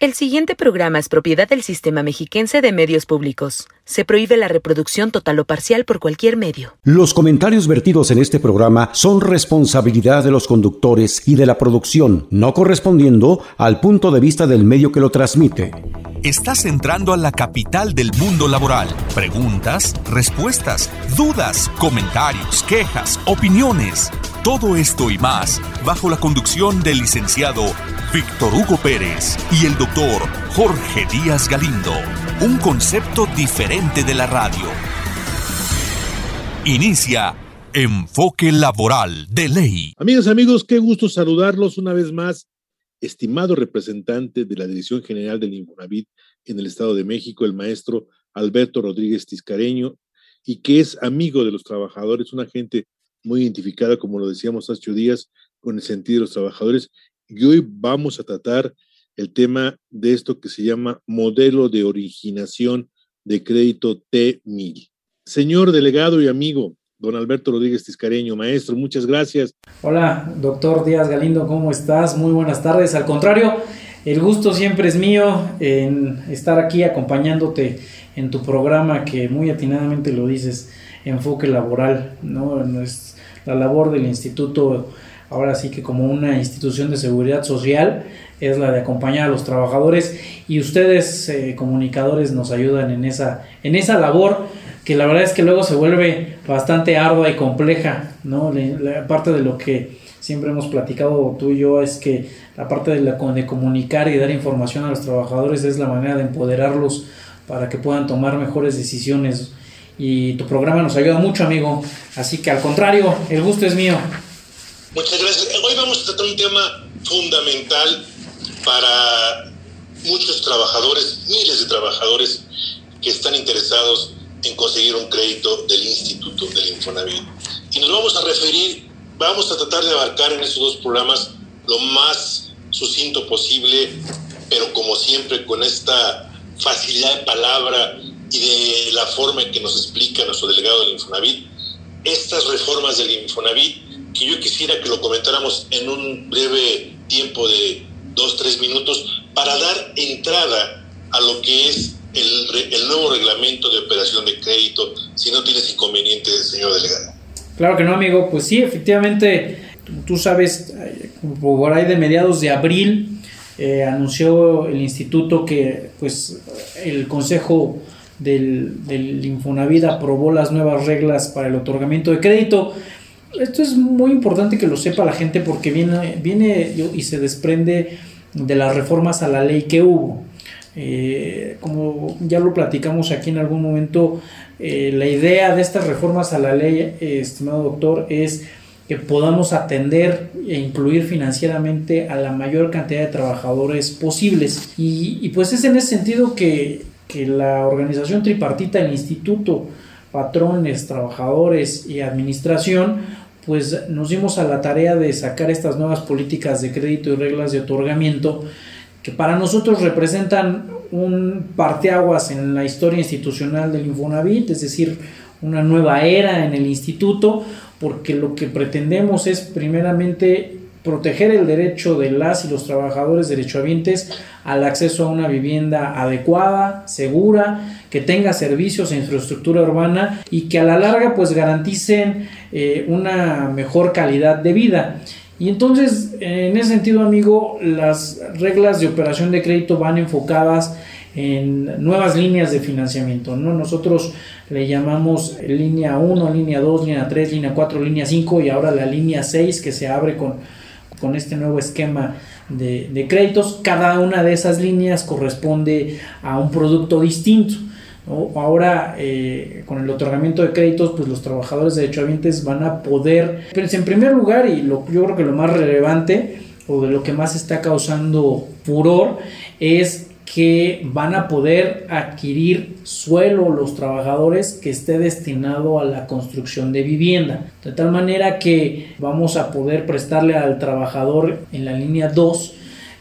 El siguiente programa es propiedad del Sistema Mexiquense de Medios Públicos. Se prohíbe la reproducción total o parcial por cualquier medio. Los comentarios vertidos en este programa son responsabilidad de los conductores y de la producción, no correspondiendo al punto de vista del medio que lo transmite. Estás entrando a la capital del mundo laboral. Preguntas, respuestas, dudas, comentarios, quejas, opiniones. Todo esto y más bajo la conducción del licenciado Víctor Hugo Pérez y el doctor Jorge Díaz Galindo. Un concepto diferente de la radio. Inicia Enfoque Laboral de Ley. Amigas, amigos, qué gusto saludarlos una vez más. Estimado representante de la Dirección General del Infonavit en el Estado de México, el maestro Alberto Rodríguez Tiscareño, y que es amigo de los trabajadores, una gente muy identificada, como lo decíamos hace ocho días, con el sentido de los trabajadores y hoy vamos a tratar el tema de esto que se llama modelo de originación de crédito T1000. Señor delegado y amigo, don Alberto Rodríguez Tiscareño, maestro, muchas gracias. Hola, doctor Díaz Galindo, ¿cómo estás? Muy buenas tardes. Al contrario, el gusto siempre es mío en estar aquí acompañándote en tu programa que muy atinadamente lo dices, enfoque laboral, ¿no? La labor del Instituto ahora sí que como una institución de seguridad social, es la de acompañar a los trabajadores y ustedes eh, comunicadores nos ayudan en esa, en esa labor que la verdad es que luego se vuelve bastante ardua y compleja, ¿no? La, parte de lo que siempre hemos platicado tú y yo es que la parte de, la, de comunicar y dar información a los trabajadores es la manera de empoderarlos para que puedan tomar mejores decisiones y tu programa nos ayuda mucho amigo, así que al contrario, el gusto es mío. Muchas gracias. Hoy vamos a tratar un tema fundamental para muchos trabajadores, miles de trabajadores que están interesados en conseguir un crédito del Instituto del Infonavit. Y nos vamos a referir, vamos a tratar de abarcar en estos dos programas lo más sucinto posible, pero como siempre con esta facilidad de palabra y de la forma en que nos explica nuestro delegado del Infonavit, estas reformas del Infonavit que yo quisiera que lo comentáramos en un breve tiempo de dos, tres minutos para dar entrada a lo que es el, nuevo reglamento de operación de crédito, si no tienes inconveniente, señor delegado. Claro que no, amigo. Pues sí, efectivamente, tú sabes, por ahí de mediados de abril eh, anunció el instituto que pues el Consejo del, del Infonavit aprobó las nuevas reglas para el otorgamiento de crédito esto es muy importante que lo sepa la gente porque viene, viene y se desprende de las reformas a la ley que hubo. Eh, como ya lo platicamos aquí en algún momento, eh, la idea de estas reformas a la ley, estimado doctor, es que podamos atender e incluir financieramente a la mayor cantidad de trabajadores posibles. Y, y pues es en ese sentido que, que la organización tripartita, el instituto, patrones, trabajadores y administración, pues nos dimos a la tarea de sacar estas nuevas políticas de crédito y reglas de otorgamiento que para nosotros representan un parteaguas en la historia institucional del Infonavit, es decir, una nueva era en el instituto, porque lo que pretendemos es primeramente proteger el derecho de las y los trabajadores derechohabientes al acceso a una vivienda adecuada, segura, que tenga servicios e infraestructura urbana y que a la larga pues garanticen eh, una mejor calidad de vida. Y entonces, en ese sentido, amigo, las reglas de operación de crédito van enfocadas en nuevas líneas de financiamiento. ¿no? Nosotros le llamamos línea 1, línea 2, línea 3, línea 4, línea 5 y ahora la línea 6 que se abre con con este nuevo esquema de, créditos. Cada una de esas líneas corresponde a un producto distinto. Ahora, eh, con el otorgamiento de créditos, pues los trabajadores de derechohabientes van a poder, pero en primer lugar, y lo, yo creo que lo más relevante o de lo que más está causando furor es que van a poder adquirir suelo los trabajadores que esté destinado a la construcción de vivienda. De tal manera que vamos a poder prestarle al trabajador en la línea 2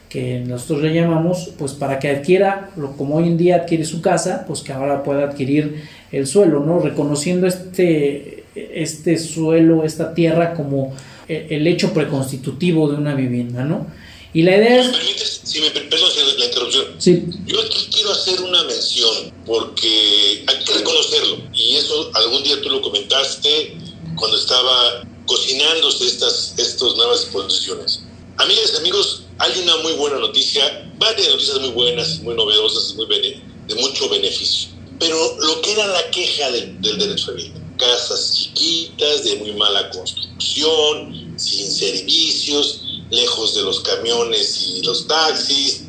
que nosotros le llamamos, pues para que adquiera, como hoy en día adquiere su casa, pues que ahora pueda adquirir el suelo, ¿no? Reconociendo este, este suelo, esta tierra como el hecho preconstitutivo de una vivienda, ¿no? Y la idea es... Si me permites, perdón la interrupción. Sí. Yo aquí quiero hacer una mención porque hay que reconocerlo. Y eso algún día tú lo comentaste cuando estaba cocinándose estas, estas nuevas exposiciones. Amigas y amigos, hay una muy buena noticia, varias noticias muy buenas, muy novedosas, muy de mucho beneficio. Pero lo que era la queja del, del derecho a vivienda, casas chiquitas, de muy mala construcción, sin servicios, lejos de los camiones y los taxis,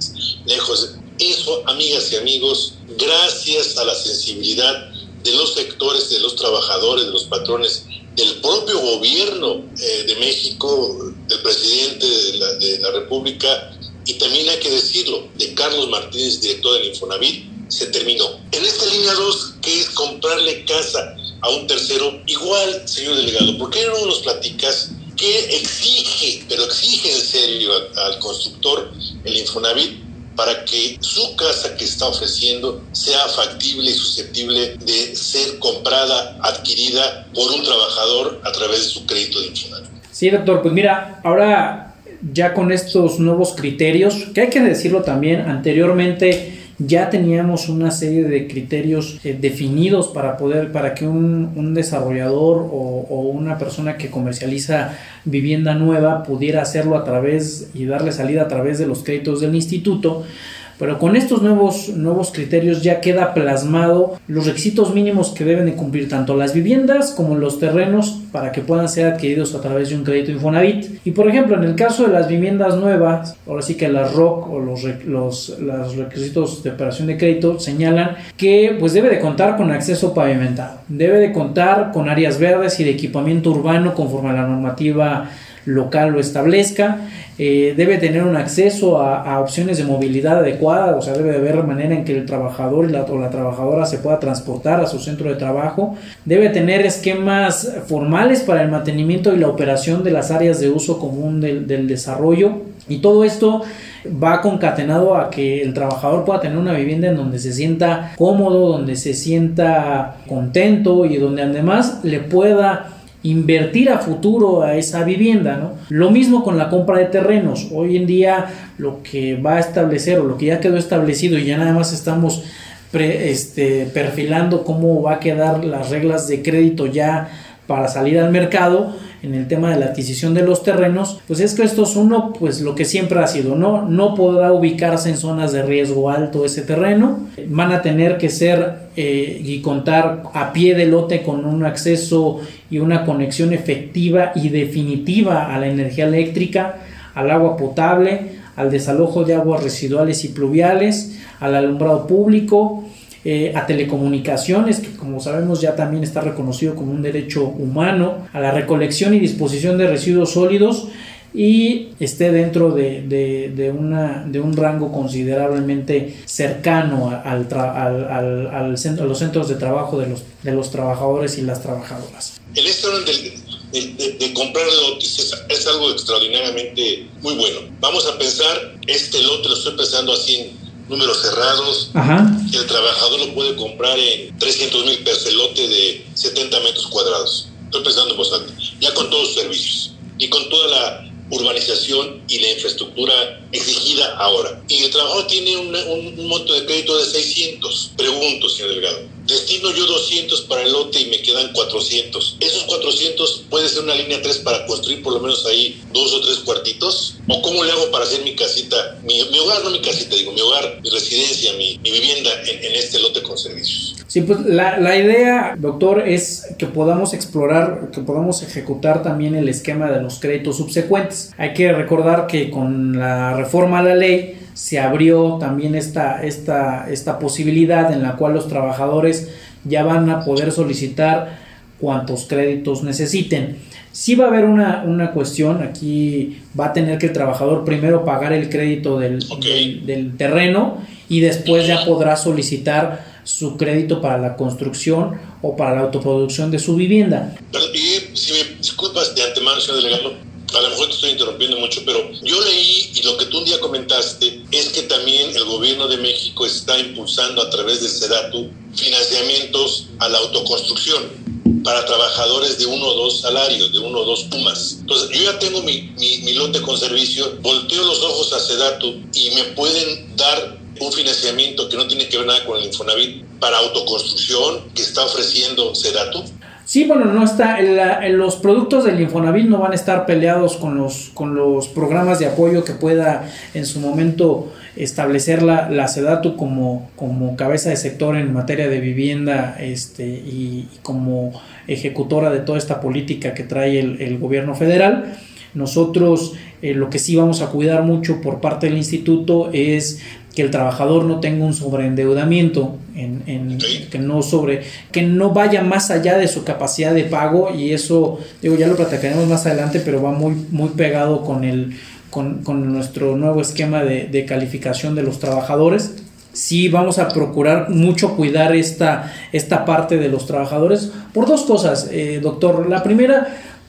lejos. Eso, amigas y amigos, gracias a la sensibilidad de los sectores, de los trabajadores, de los patrones, del propio gobierno eh, de México, del presidente de la, de la República, y también hay que decirlo, de Carlos Martínez, director del Infonavit, se terminó. En esta línea 2, que es comprarle casa a un tercero, igual, señor delegado, ¿por qué no nos platicas qué exige, pero exige en serio al, constructor, el Infonavit, para que su casa que está ofreciendo sea factible y susceptible de ser comprada, adquirida por un trabajador a través de su crédito de Infonavit. Sí, doctor, pues mira, ahora ya con estos nuevos criterios, que hay que decirlo también, anteriormente ya teníamos una serie de criterios eh, definidos para poder, para que un, un desarrollador o, o, una persona que comercializa vivienda nueva pudiera hacerlo a través y darle salida a través de los créditos del instituto. Pero con estos nuevos, nuevos criterios ya queda plasmado los requisitos mínimos que deben de cumplir tanto las viviendas como los terrenos para que puedan ser adquiridos a través de un crédito Infonavit. Y por ejemplo, en el caso de las viviendas nuevas, ahora sí que las ROC o los, los, los requisitos de operación de crédito señalan que pues debe de contar con acceso pavimentado, debe de contar con áreas verdes y de equipamiento urbano conforme a la normativa local lo establezca, eh, debe tener un acceso a, opciones de movilidad adecuada, o sea, debe de haber manera en que el trabajador o la trabajadora se pueda transportar a su centro de trabajo, debe tener esquemas formales para el mantenimiento y la operación de las áreas de uso común del, del desarrollo, y todo esto va concatenado a que el trabajador pueda tener una vivienda en donde se sienta cómodo, donde se sienta contento y donde además le pueda invertir a futuro a esa vivienda, ¿no? Lo mismo con la compra de terrenos. Hoy en día lo que va a establecer o lo que ya quedó establecido y ya nada más estamos este, perfilando cómo va a quedar las reglas de crédito ya para salir al mercado en el tema de la adquisición de los terrenos, pues es que esto es uno, pues lo que siempre ha sido, ¿no? No podrá ubicarse en zonas de riesgo alto ese terreno, van a tener que ser eh, y contar a pie de lote con un acceso y una conexión efectiva y definitiva a la energía eléctrica, al agua potable, al desalojo de aguas residuales y pluviales, al alumbrado público, eh, a telecomunicaciones, que como sabemos ya también está reconocido como un derecho humano, a la recolección y disposición de residuos sólidos y esté dentro de, de, una, de un rango considerablemente cercano al, al, al, centro, a los centros de trabajo de los, de los trabajadores y las trabajadoras. El esto de, de, comprar lotes es, es, algo extraordinariamente muy bueno. Vamos a pensar, este lote lo estoy pensando así en números cerrados. El trabajador lo puede comprar en 300 mil pesos el lote de 70 metros cuadrados. Estoy pensando en voz Ya con todos sus servicios y con toda la urbanización y la infraestructura exigida ahora. Y el trabajador tiene un, un, monto de crédito de 600. Pregunto, señor Delgado. Destino yo 200 para el lote y me quedan 400. ¿Esos 400 puede ser una línea 3 para construir por lo menos ahí dos o tres cuartitos? ¿O cómo le hago para hacer mi casita, mi, mi hogar, no mi casita, digo, mi hogar, mi residencia, mi, mi vivienda en, en, este lote con servicios? Sí, pues la, la idea, doctor, es que podamos explorar, que podamos ejecutar también el esquema de los créditos subsecuentes. Hay que recordar que con la reforma a la ley se abrió también esta, esta, esta posibilidad en la cual los trabajadores ya van a poder solicitar cuantos créditos necesiten. Si va a haber una, una, cuestión, aquí va a tener que el trabajador primero pagar el crédito del, del, del, terreno y después ya podrá solicitar su crédito para la construcción o para la autoproducción de su vivienda. Y si me disculpas de antemano, señor delegado, a lo mejor te estoy interrumpiendo mucho, pero yo leí y lo que tú un día comentaste es que también el gobierno de México está impulsando a través del SEDATU financiamientos a la autoconstrucción para trabajadores de uno o dos salarios, de uno o dos pumas. Entonces, yo ya tengo mi, mi, lote con servicio, volteo los ojos a Sedatu y me pueden dar un financiamiento que no tiene que ver nada con el Infonavit para autoconstrucción que está ofreciendo Sedatu. Sí, bueno, no está. los productos del Infonavit no van a estar peleados con los, con los programas de apoyo que pueda en su momento establecer la, la SEDATU como, como cabeza de sector en materia de vivienda este, y, como ejecutora de toda esta política que trae el, gobierno federal. Nosotros eh, lo que sí vamos a cuidar mucho por parte del instituto es que el trabajador no tenga un sobreendeudamiento, en, que no sobre, que no vaya más allá de su capacidad de pago y eso, digo, ya lo platicaremos más adelante, pero va muy, muy pegado con el, con, nuestro nuevo esquema de, calificación de los trabajadores. Sí, vamos a procurar mucho cuidar esta, esta parte de los trabajadores por dos cosas, eh, doctor. La primera,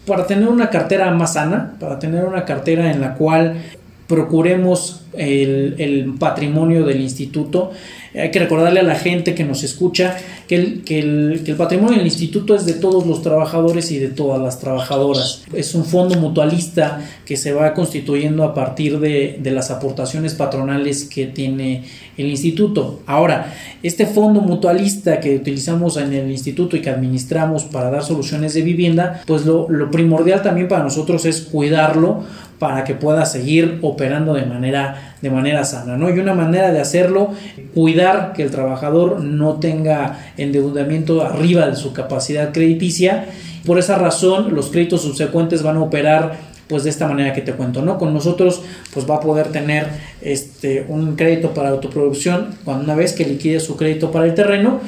para tener una cartera más sana, para tener una cartera en la cual procuremos el, patrimonio del instituto. Hay que recordarle a la gente que nos escucha que el, que, el, patrimonio del instituto es de todos los trabajadores y de todas las trabajadoras. Es un fondo mutualista que se va constituyendo a partir de, de las aportaciones patronales que tiene el instituto. Ahora, este fondo mutualista que utilizamos en el instituto y que administramos para dar soluciones de vivienda, pues lo, lo primordial también para nosotros es cuidarlo para que pueda seguir operando de manera, de manera sana. ¿no? Y una manera de hacerlo, cuidar que el trabajador no tenga endeudamiento arriba de su capacidad crediticia. Por esa razón, los créditos subsecuentes van a operar pues de esta manera que te cuento, ¿no? Con nosotros pues va a poder tener este un crédito para autoproducción cuando una vez que liquide su crédito para el terreno,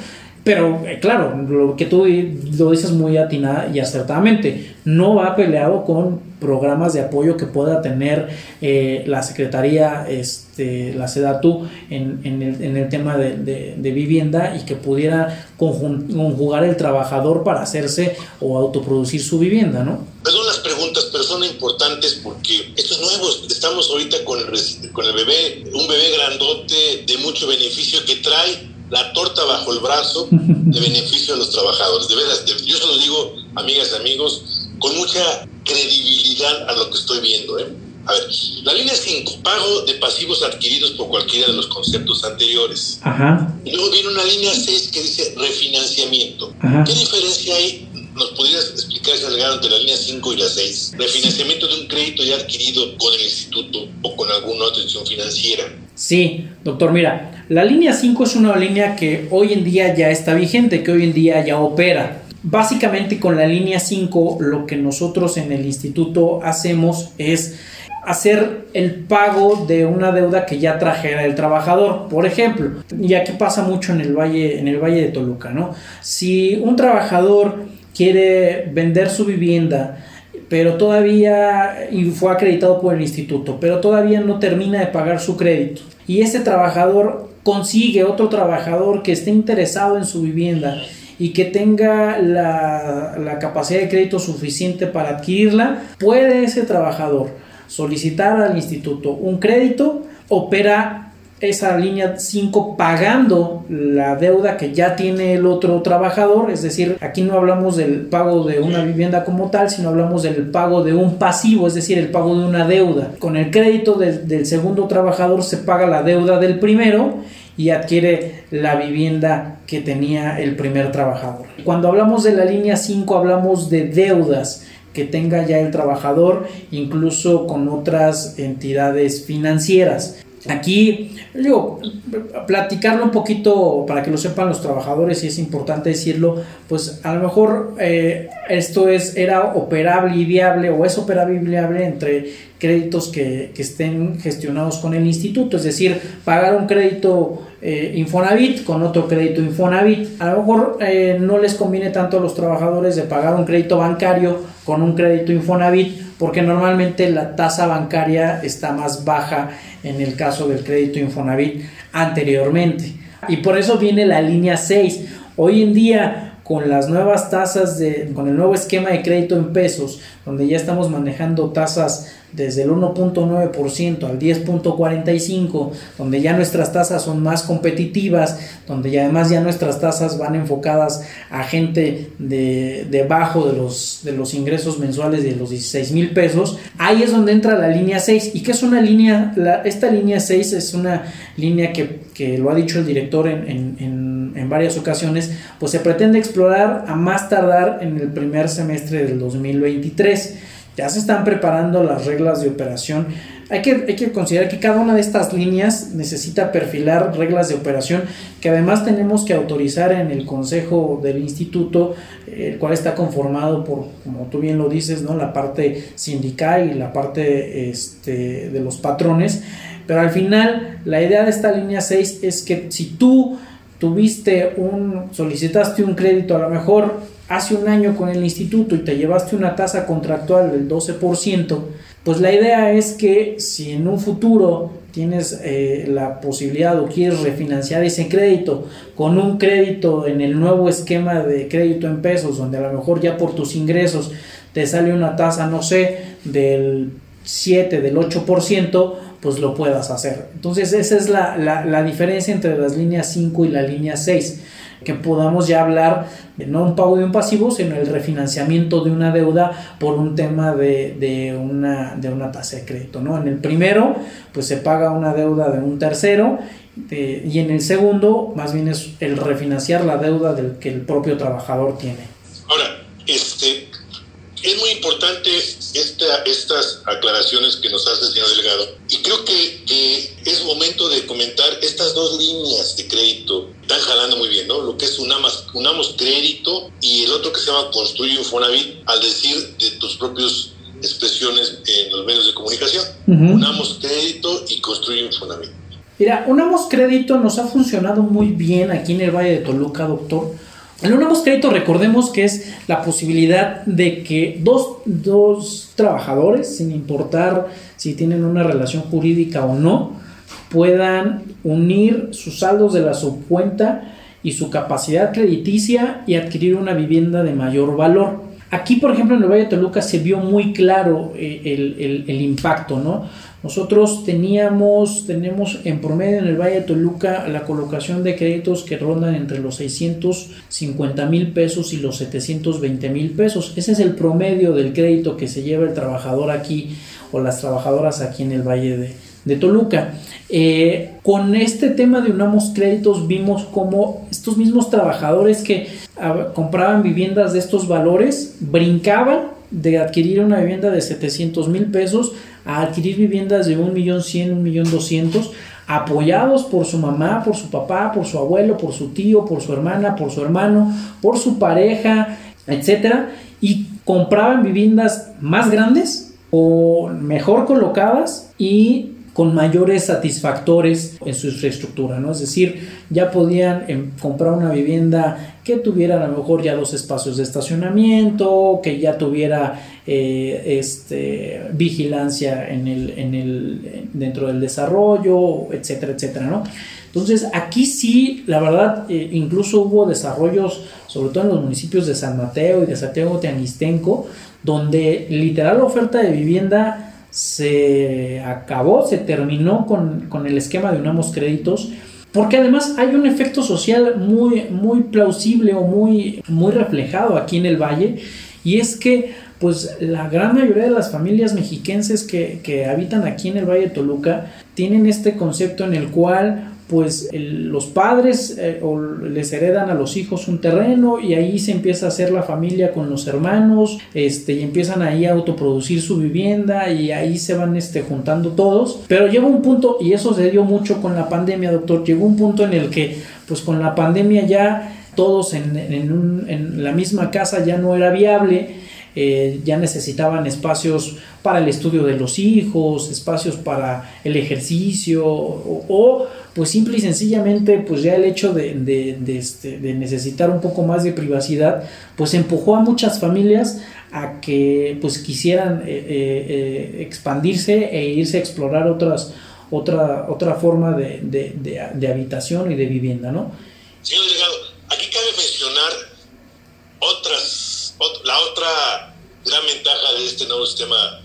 pero eh, claro, lo que tú lo dices muy atinada y acertadamente, no va peleado con programas de apoyo que pueda tener eh, la Secretaría, este, la SEDATU en, en, el, en el tema de, de, vivienda y que pudiera conjugar el trabajador para hacerse o autoproducir su vivienda, ¿no? Perdón las preguntas, pero son importantes porque estos nuevos, estamos ahorita con el, con el bebé, un bebé grandote de mucho beneficio que trae la torta bajo el brazo de beneficio a los trabajadores. De veras, yo se lo digo, amigas y amigos, con mucha credibilidad a lo que estoy viendo. ¿eh? A ver, la línea 5, pago de pasivos adquiridos por cualquiera de los conceptos anteriores. Ajá. Y luego viene una línea 6 que dice refinanciamiento. ¿Qué diferencia hay? ¿Nos pudieras explicar ese regalo entre la línea 5 y la 6? Refinanciamiento de un crédito ya adquirido con el instituto o con alguna otra institución financiera. Sí, doctor, mira, la línea 5 es una línea que hoy en día ya está vigente, que hoy en día ya opera. Básicamente con la línea 5 lo que nosotros en el instituto hacemos es hacer el pago de una deuda que ya trajera el trabajador, por ejemplo, y aquí pasa mucho en el valle en el valle de Toluca, ¿no? Si un trabajador quiere vender su vivienda pero todavía y fue acreditado por el instituto, pero todavía no termina de pagar su crédito. Y ese trabajador consigue otro trabajador que esté interesado en su vivienda y que tenga la, la capacidad de crédito suficiente para adquirirla, puede ese trabajador solicitar al instituto un crédito, opera esa línea 5 pagando la deuda que ya tiene el otro trabajador, es decir, aquí no hablamos del pago de una vivienda como tal, sino hablamos del pago de un pasivo, es decir, el pago de una deuda. Con el crédito del segundo trabajador se paga la deuda del primero y adquiere la vivienda que tenía el primer trabajador. Cuando hablamos de la línea 5 hablamos de deudas que tenga ya el trabajador, incluso con otras entidades financieras. Aquí, digo, platicarlo un poquito para que lo sepan los trabajadores y es importante decirlo, pues a lo mejor eh, esto es, era operable y viable o es operable y viable entre créditos que, estén gestionados con el instituto, es decir, pagar un crédito eh, Infonavit con otro crédito Infonavit. A lo mejor eh, no les conviene tanto a los trabajadores de pagar un crédito bancario con un crédito Infonavit porque normalmente la tasa bancaria está más baja en el caso del crédito Infonavit anteriormente. Y por eso viene la línea 6. Hoy en día con las nuevas tasas de, con el nuevo esquema de crédito en pesos, donde ya estamos manejando tasas desde el 1.9% al 10.45%, donde ya nuestras tasas son más competitivas, donde además ya nuestras tasas van enfocadas a gente de debajo de los, de los ingresos mensuales de los 16 mil pesos, ahí es donde entra la línea 6. ¿Y qué es una línea? esta línea 6 es una línea que, lo ha dicho el director en, en, en varias ocasiones, pues se pretende explorar a más tardar en el primer semestre del 2023 ya se están preparando las reglas de operación. Hay que, hay que considerar que cada una de estas líneas necesita perfilar reglas de operación que además tenemos que autorizar en el consejo del instituto, el cual está conformado por, como tú bien lo dices, ¿no? la parte sindical y la parte este, de los patrones. Pero al final, la idea de esta línea 6 es que si tú tuviste un, solicitaste un crédito a lo mejor hace un año con el instituto y te llevaste una tasa contractual del 12%, pues la idea es que si en un futuro tienes eh, la posibilidad o quieres refinanciar ese crédito con un crédito en el nuevo esquema de crédito en pesos, donde a lo mejor ya por tus ingresos te sale una tasa, no sé, del 7, del 8%, pues lo puedas hacer. Entonces esa es la, la, la diferencia entre las líneas 5 y la línea 6 que podamos ya hablar de no un pago de un pasivo, sino el refinanciamiento de una deuda por un tema de, una, de una tasa de crédito. ¿no? En el primero, pues se paga una deuda de un tercero y en el segundo, más bien es el refinanciar la deuda del que el propio trabajador tiene. Ahora, este, es muy importante esta, estas aclaraciones que nos hace el señor Delgado y creo que, que, es momento de comentar estas dos líneas de crédito. Están jalando muy bien, ¿no? Lo que es Unamos, Unamos Crédito y el otro que se llama Construye un Fonavit, al decir de tus propios expresiones en los medios de comunicación. Unamos Crédito y Construye un Fonavit. Mira, Unamos Crédito nos ha funcionado muy bien aquí en el Valle de Toluca, doctor el unamos crédito, recordemos que es la posibilidad de que dos, dos, trabajadores, sin importar si tienen una relación jurídica o no, puedan unir sus saldos de la subcuenta y su capacidad crediticia y adquirir una vivienda de mayor valor. Aquí, por ejemplo, en el Valle de Toluca se vio muy claro eh, el, el impacto, ¿no? Nosotros teníamos, tenemos en promedio en el Valle de Toluca la colocación de créditos que rondan entre los 650 mil pesos y los 720 mil pesos. Ese es el promedio del crédito que se lleva el trabajador aquí o las trabajadoras aquí en el Valle de, Toluca. Eh, con este tema de Unamos Créditos vimos como estos mismos trabajadores que compraban viviendas de estos valores brincaban de adquirir una vivienda de 700 mil pesos a adquirir viviendas de un millón cien, un millón doscientos, apoyados por su mamá, por su papá, por su abuelo, por su tío, por su hermana, por su hermano, por su pareja, etcétera, y compraban viviendas más grandes o mejor colocadas y con mayores satisfactores en su infraestructura, ¿no? Es decir, ya podían em, comprar una vivienda que tuviera a lo mejor ya dos espacios de estacionamiento, que ya tuviera eh, este, vigilancia en el, en el, dentro del desarrollo, etcétera, etcétera, ¿no? Entonces, aquí sí, la verdad, eh, incluso hubo desarrollos, sobre todo en los municipios de San Mateo y de Santiago Teanguistenco, donde literal la oferta de vivienda se acabó, se terminó con, el esquema de Unamos Créditos, porque además hay un efecto social muy, muy plausible o muy, muy reflejado aquí en el valle, y es que pues la gran mayoría de las familias mexiquenses que, que habitan aquí en el Valle de Toluca tienen este concepto en el cual pues los padres eh, les heredan a los hijos un terreno y ahí se empieza a hacer la familia con los hermanos, este, y empiezan ahí a autoproducir su vivienda y ahí se van este, juntando todos. Pero llega un punto, y eso se dio mucho con la pandemia, doctor, llegó un punto en el que pues con la pandemia ya todos en, en la misma casa ya no era viable. Eh, ya necesitaban espacios para el estudio de los hijos, espacios para el ejercicio o pues simple y sencillamente pues ya el hecho de, este, de, necesitar un poco más de privacidad pues empujó a muchas familias a que pues quisieran eh, eh, eh, expandirse e irse a explorar otras otra otra forma de, habitación y de vivienda no delegado aquí cabe mencionar este nuevo esquema,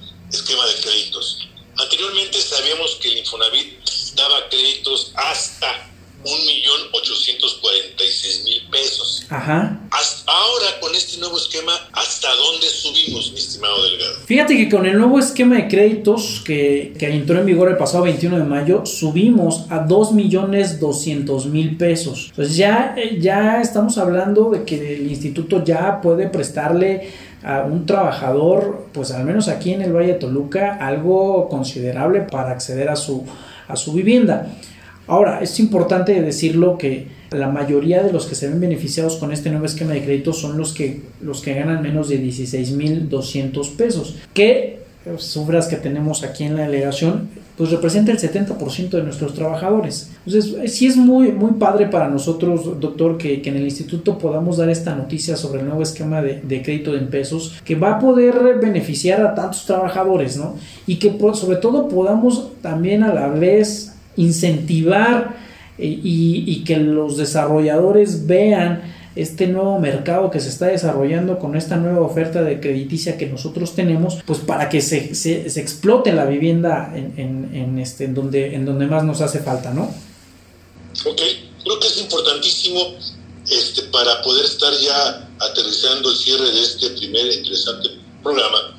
esquema de créditos. Anteriormente sabíamos que el Infonavit daba créditos hasta un millón ochocientos cuarenta y seis mil pesos. Ajá. Hasta ahora, con este nuevo esquema, ¿hasta dónde subimos, mi estimado Delgado? Fíjate que con el nuevo esquema de créditos que, que entró en vigor el pasado 21 de mayo, subimos a 2 millones 200 mil pesos. Entonces ya, eh, ya estamos hablando de que el instituto ya puede prestarle a un trabajador, pues al menos aquí en el Valle de Toluca, algo considerable para acceder a su, a su vivienda. Ahora, es importante decirlo que la mayoría de los que se ven beneficiados con este nuevo esquema de crédito son los que, los que ganan menos de 16.200 pesos, que cifras que tenemos aquí en la delegación, pues representa el 70% de nuestros trabajadores. Entonces, sí es muy, muy padre para nosotros, doctor, que, que en el instituto podamos dar esta noticia sobre el nuevo esquema de, de, crédito en pesos, que va a poder beneficiar a tantos trabajadores, ¿no? Y que sobre todo podamos también a la vez incentivar y, y, que los desarrolladores vean este nuevo mercado que se está desarrollando con esta nueva oferta de crediticia que nosotros tenemos, pues para que se, se, se explote la vivienda en, en, en, este, en, donde, en donde más nos hace falta, ¿no? Ok, creo que es importantísimo este, para poder estar ya aterrizando el cierre de este primer interesante programa,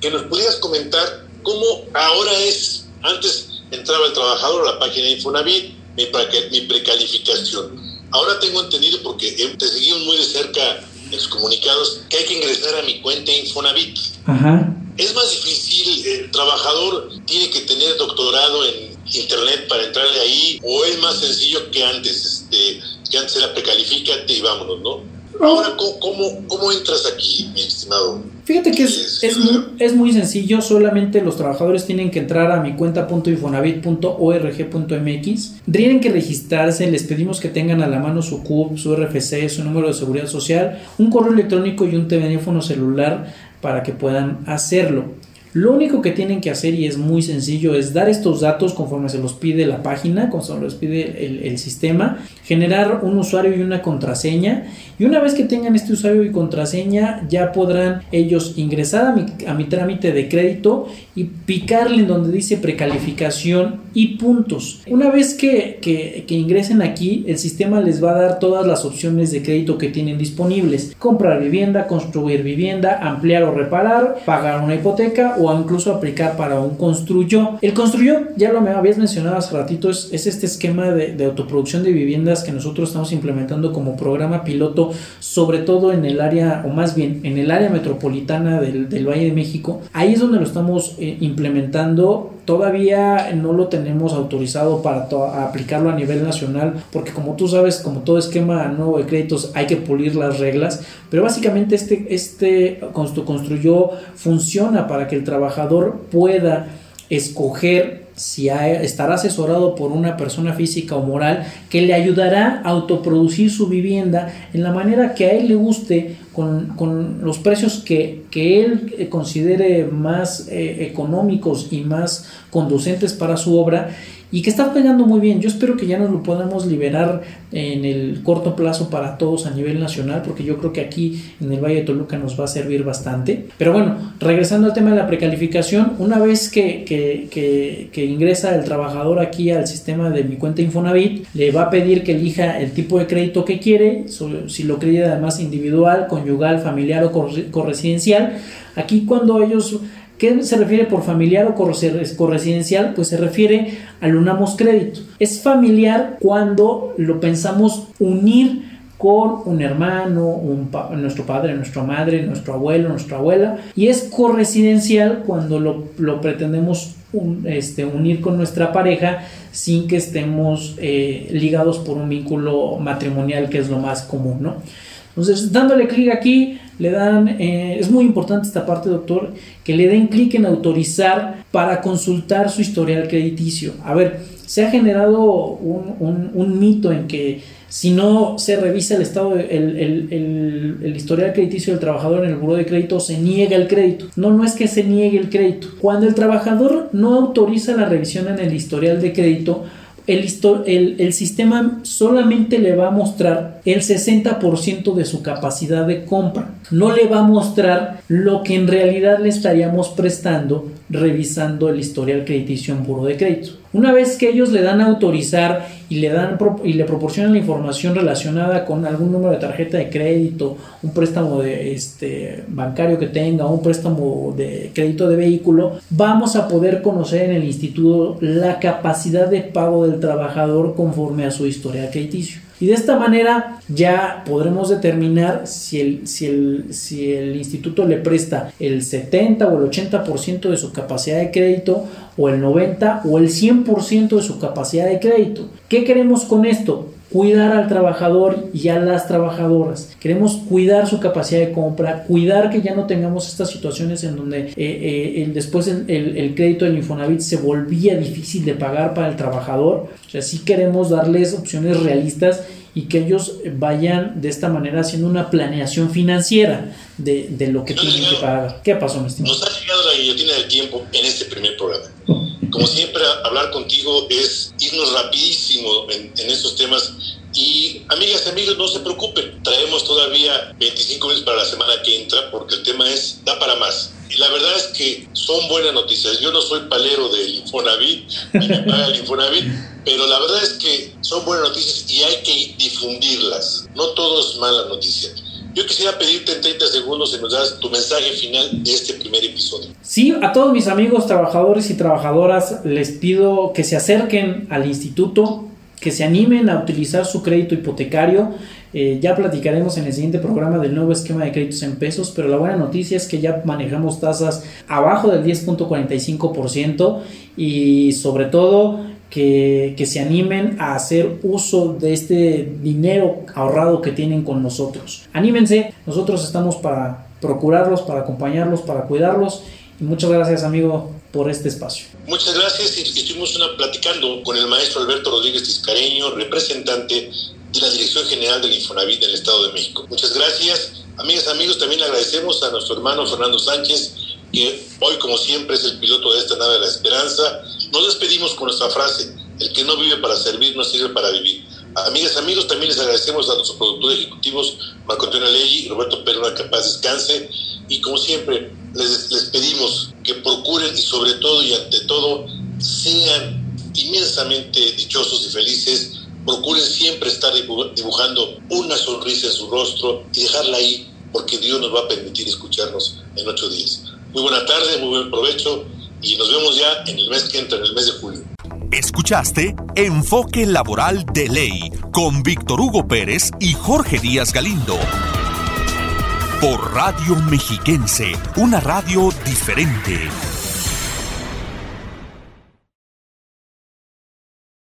que nos pudieras comentar cómo ahora es, antes entraba el trabajador a la página de Infonavit, mi, pre mi precalificación. Ahora tengo entendido, porque te seguimos muy de cerca en los comunicados, que hay que ingresar a mi cuenta Infonavit. Ajá. Es más difícil, el trabajador tiene que tener doctorado en internet para entrarle ahí, o es más sencillo que antes, este, que antes era precalifícate y vámonos, ¿no? Ahora, ¿cómo, cómo, entras aquí, mi estimado? Fíjate que es, es, muy, es, muy, sencillo, solamente los trabajadores tienen que entrar a mi cuenta.infonavit.org.mx, tienen que registrarse, les pedimos que tengan a la mano su CUP, su RFC, su número de seguridad social, un correo electrónico y un teléfono celular para que puedan hacerlo. Lo único que tienen que hacer, y es muy sencillo, es dar estos datos conforme se los pide la página, conforme los pide el, el, sistema, generar un usuario y una contraseña. Y una vez que tengan este usuario y contraseña, ya podrán ellos ingresar a mi, a mi trámite de crédito y picarle en donde dice precalificación y puntos. Una vez que, que, ingresen aquí, el sistema les va a dar todas las opciones de crédito que tienen disponibles. Comprar vivienda, construir vivienda, ampliar o reparar, pagar una hipoteca o incluso aplicar para un construyo. El construyo, ya lo me habías mencionado hace ratito, es, es este esquema de, autoproducción de viviendas que nosotros estamos implementando como programa piloto, sobre todo en el área, o más bien en el área metropolitana del, del Valle de México. Ahí es donde lo estamos eh, implementando. Todavía no lo tenemos autorizado para aplicarlo a nivel nacional, porque como tú sabes, como todo esquema nuevo de créditos, hay que pulir las reglas. Pero básicamente este, este construyó funciona para que el trabajador pueda escoger si estará asesorado por una persona física o moral que le ayudará a autoproducir su vivienda en la manera que a él le guste con, con los precios que, que, él considere más eh, económicos y más conducentes para su obra y que está pegando muy bien. Yo espero que ya nos lo podamos liberar en el corto plazo para todos a nivel nacional, porque yo creo que aquí en el Valle de Toluca nos va a servir bastante. Pero bueno, regresando al tema de la precalificación, una vez que, que, que, ingresa el trabajador aquí al sistema de mi cuenta Infonavit, le va a pedir que elija el tipo de crédito que quiere, si lo quiere además individual, conyugal, familiar o corresidencial. Aquí cuando ellos ¿Qué se refiere por familiar o corresidencial? Pues se refiere al unamos crédito. Es familiar cuando lo pensamos unir con un hermano, nuestro padre, nuestra madre, nuestro abuelo, nuestra abuela. Y es corresidencial cuando lo, lo pretendemos un, este, unir con nuestra pareja sin que estemos eh, ligados por un vínculo matrimonial que es lo más común, ¿no? Entonces, dándole clic aquí, le dan, eh, es muy importante esta parte, doctor, que le den clic en autorizar para consultar su historial crediticio. A ver, se ha generado un, un, un mito en que si no se revisa el estado, el, el, el, el, historial crediticio del trabajador en el buro de crédito, se niega el crédito. No, no es que se niegue el crédito. Cuando el trabajador no autoriza la revisión en el historial de crédito, el, el, sistema solamente le va a mostrar el 60% de su capacidad de compra. No le va a mostrar lo que en realidad le estaríamos prestando revisando el historial crediticio en buro de crédito. Una vez que ellos le dan a autorizar y le, dan, y le proporcionan la información relacionada con algún número de tarjeta de crédito, un préstamo de, este, bancario que tenga, un préstamo de crédito de vehículo, vamos a poder conocer en el instituto la capacidad de pago del trabajador conforme a su historial crediticio. Y de esta manera ya podremos determinar si el, si el, si el instituto le presta el 70 o el 80% de su capacidad de crédito o el 90 o el 100% de su capacidad de crédito. ¿Qué queremos con esto? Cuidar al trabajador y a las trabajadoras. Queremos cuidar su capacidad de compra, cuidar que ya no tengamos estas situaciones en donde eh, eh, después el, el, crédito del Infonavit se volvía difícil de pagar para el trabajador. O sea, sí queremos darles opciones realistas y que ellos vayan de esta manera haciendo una planeación financiera de, de lo que tienen que pagar. ¿Qué pasó, mi estimado? Nos ha llegado la guillotina del tiempo en este primer programa. Como siempre, hablar contigo es irnos rapidísimo en, en estos temas y amigas y amigos, no se preocupen, traemos todavía 25 minutos para la semana que entra porque el tema es, da para más. Y la verdad es que son buenas noticias. Yo no soy palero del Infonavit, ni me paga el Infonavit, pero la verdad es que son buenas noticias y hay que difundirlas. No todo es mala noticia. Yo quisiera pedirte en 30 segundos si nos das tu mensaje final de este primer episodio. Sí, a todos mis amigos trabajadores y trabajadoras les pido que se acerquen al instituto, que se animen a utilizar su crédito hipotecario. Eh, ya platicaremos en el siguiente programa del nuevo esquema de créditos en pesos, pero la buena noticia es que ya manejamos tasas abajo del 10.45% y sobre todo que, que, se animen a hacer uso de este dinero ahorrado que tienen con nosotros. Anímense, nosotros estamos para procurarlos, para acompañarlos, para cuidarlos. Y muchas gracias amigo por este espacio. Muchas gracias estuvimos una, platicando con el maestro Alberto Rodríguez Tiscareño, representante de la Dirección General del Infonavit del Estado de México. Muchas gracias. Amigas, amigos, también agradecemos a nuestro hermano Fernando Sánchez, que hoy, como siempre, es el piloto de esta nave de la esperanza. Nos despedimos con nuestra frase, el que no vive para servir, no sirve para vivir. Amigas, amigos, también les agradecemos a nuestros productores ejecutivos, Marco Antonio Leggi y Roberto Pérez, que paz descanse. Y como siempre, les, les pedimos que procuren y sobre todo y ante todo sean inmensamente dichosos y felices procuren siempre estar dibujando una sonrisa en su rostro y dejarla ahí, porque Dios nos va a permitir escucharnos en ocho días. Muy buena tarde, muy buen provecho y nos vemos ya en el mes que entra, en el mes de julio. Escuchaste Enfoque Laboral de Ley con Víctor Hugo Pérez y Jorge Díaz Galindo. Por Radio Mexiquense, una radio diferente.